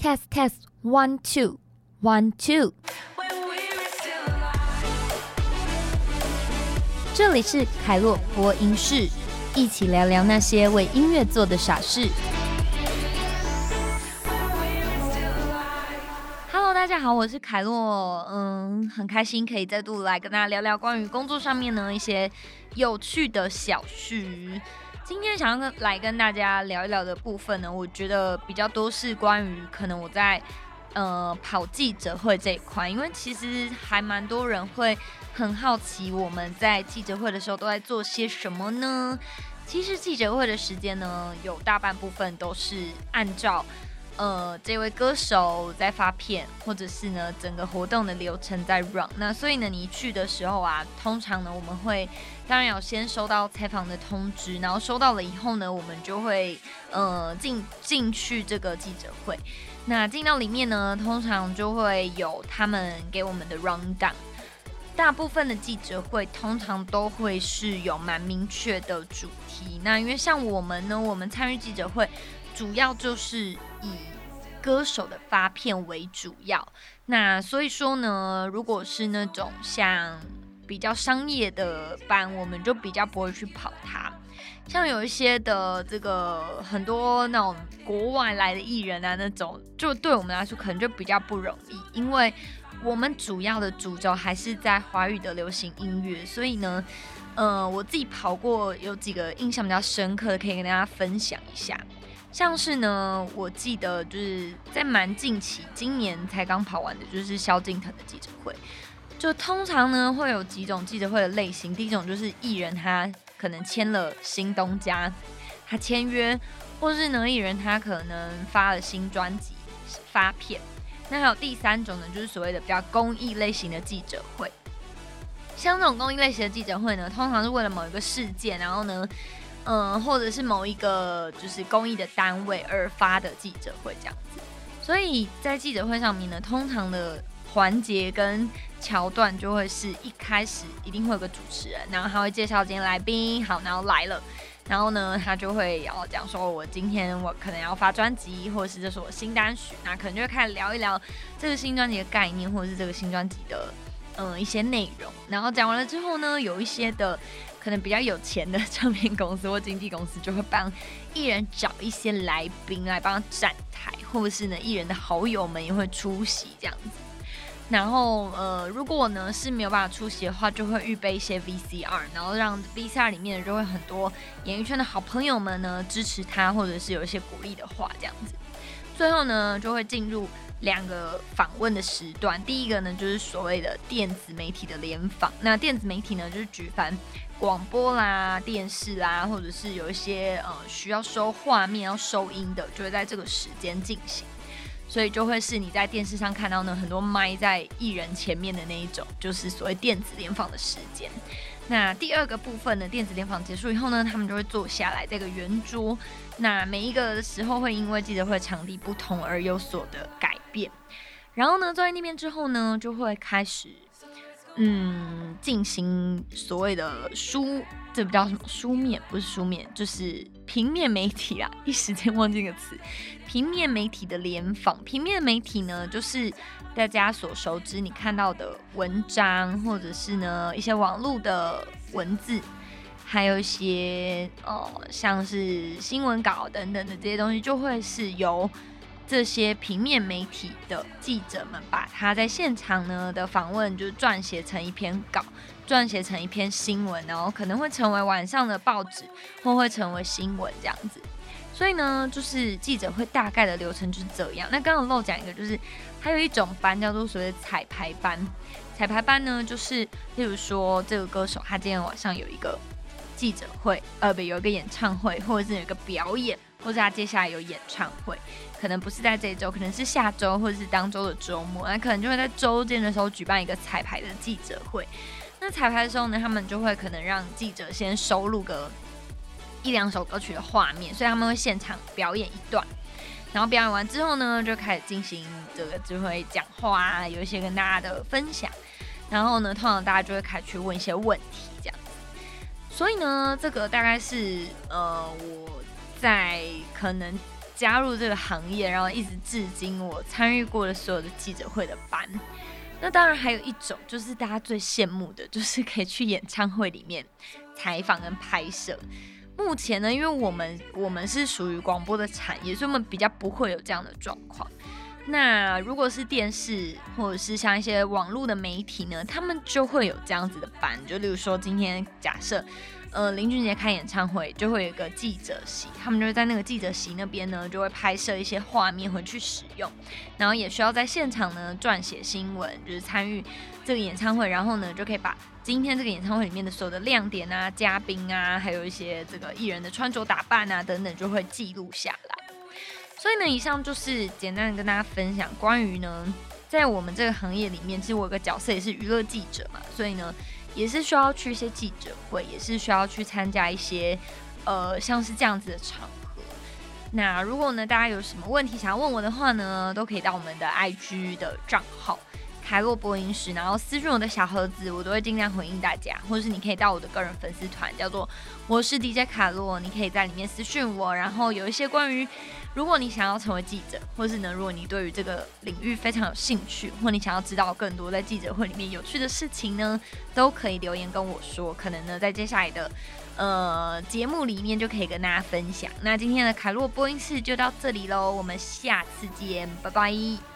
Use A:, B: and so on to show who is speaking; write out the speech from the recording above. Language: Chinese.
A: Test test one two one two。这里是凯洛播音室，一起聊聊那些为音乐做的傻事。大家好，我是凯洛，嗯，很开心可以再度来跟大家聊聊关于工作上面呢一些有趣的小事。今天想要跟来跟大家聊一聊的部分呢，我觉得比较多是关于可能我在呃跑记者会这一块，因为其实还蛮多人会很好奇我们在记者会的时候都在做些什么呢？其实记者会的时间呢，有大半部分都是按照。呃，这位歌手在发片，或者是呢，整个活动的流程在 run。那所以呢，你去的时候啊，通常呢，我们会当然要先收到采访的通知，然后收到了以后呢，我们就会呃进进去这个记者会。那进到里面呢，通常就会有他们给我们的 run down。大部分的记者会通常都会是有蛮明确的主题。那因为像我们呢，我们参与记者会。主要就是以歌手的发片为主要，那所以说呢，如果是那种像比较商业的班，我们就比较不会去跑它。像有一些的这个很多那种国外来的艺人啊，那种就对我们来说可能就比较不容易，因为我们主要的主轴还是在华语的流行音乐，所以呢，呃，我自己跑过有几个印象比较深刻的，可以跟大家分享一下。像是呢，我记得就是在蛮近期，今年才刚跑完的，就是萧敬腾的记者会。就通常呢会有几种记者会的类型，第一种就是艺人他可能签了新东家，他签约，或是呢艺人他可能发了新专辑发片。那还有第三种呢，就是所谓的比较公益类型的记者会。像这种公益类型的记者会呢，通常是为了某一个事件，然后呢。嗯，或者是某一个就是公益的单位而发的记者会这样子，所以在记者会上面呢，通常的环节跟桥段就会是一开始一定会有个主持人，然后他会介绍今天来宾，好，然后来了，然后呢，他就会要讲说，我今天我可能要发专辑，或者是这是我新单曲，那可能就会开始聊一聊这个新专辑的概念，或者是这个新专辑的嗯一些内容，然后讲完了之后呢，有一些的。可能比较有钱的唱片公司或经纪公司就会帮艺人找一些来宾来帮他站台，或者是呢艺人的好友们也会出席这样子。然后呃，如果呢是没有办法出席的话，就会预备一些 VCR，然后让 VCR 里面就会很多演艺圈的好朋友们呢支持他，或者是有一些鼓励的话这样子。最后呢就会进入两个访问的时段，第一个呢就是所谓的电子媒体的联访，那电子媒体呢就是举凡。广播啦、电视啦，或者是有一些呃需要收画面、要收音的，就会在这个时间进行，所以就会是你在电视上看到呢很多麦在艺人前面的那一种，就是所谓电子联访的时间。那第二个部分呢，电子联访结束以后呢，他们就会坐下来这个圆桌，那每一个时候会因为记者会场地不同而有所的改变。然后呢，坐在那边之后呢，就会开始。嗯，进行所谓的书，这不叫什么书面，不是书面，就是平面媒体啊！一时间忘记个词。平面媒体的联访，平面媒体呢，就是大家所熟知你看到的文章，或者是呢一些网络的文字，还有一些呃像是新闻稿等等的这些东西，就会是由。这些平面媒体的记者们把他在现场呢的访问，就撰写成一篇稿，撰写成一篇新闻，然后可能会成为晚上的报纸，或会成为新闻这样子。所以呢，就是记者会大概的流程就是这样。那刚刚漏讲一个，就是还有一种班叫做所谓彩排班。彩排班呢，就是例如说这个歌手他今天晚上有一个记者会，呃，不，有一个演唱会，或者是有一个表演。或者他接下来有演唱会，可能不是在这周，可能是下周或者是当周的周末，那可能就会在周间的时候举办一个彩排的记者会。那彩排的时候呢，他们就会可能让记者先收录个一两首歌曲的画面，所以他们会现场表演一段，然后表演完之后呢，就开始进行这个就会讲话啊，有一些跟大家的分享，然后呢，通常大家就会开始去问一些问题这样。所以呢，这个大概是呃我。在可能加入这个行业，然后一直至今我参与过的所有的记者会的班。那当然还有一种，就是大家最羡慕的，就是可以去演唱会里面采访跟拍摄。目前呢，因为我们我们是属于广播的产业，所以我们比较不会有这样的状况。那如果是电视或者是像一些网络的媒体呢，他们就会有这样子的班。就例如说，今天假设。呃，林俊杰开演唱会就会有一个记者席，他们就会在那个记者席那边呢，就会拍摄一些画面回去使用，然后也需要在现场呢撰写新闻，就是参与这个演唱会，然后呢就可以把今天这个演唱会里面的所有的亮点啊、嘉宾啊，还有一些这个艺人的穿着打扮啊等等，就会记录下来。所以呢，以上就是简单的跟大家分享关于呢，在我们这个行业里面，其实我有个角色也是娱乐记者嘛，所以呢。也是需要去一些记者会，也是需要去参加一些，呃，像是这样子的场合。那如果呢，大家有什么问题想要问我的话呢，都可以到我们的 IG 的账号凯洛播音室，然后私信我的小盒子，我都会尽量回应大家。或者是你可以到我的个人粉丝团，叫做我是 DJ 卡洛，你可以在里面私讯我，然后有一些关于。如果你想要成为记者，或是呢，如果你对于这个领域非常有兴趣，或你想要知道更多在记者会里面有趣的事情呢，都可以留言跟我说。可能呢，在接下来的呃节目里面就可以跟大家分享。那今天的凯洛播音室就到这里喽，我们下次见，拜拜。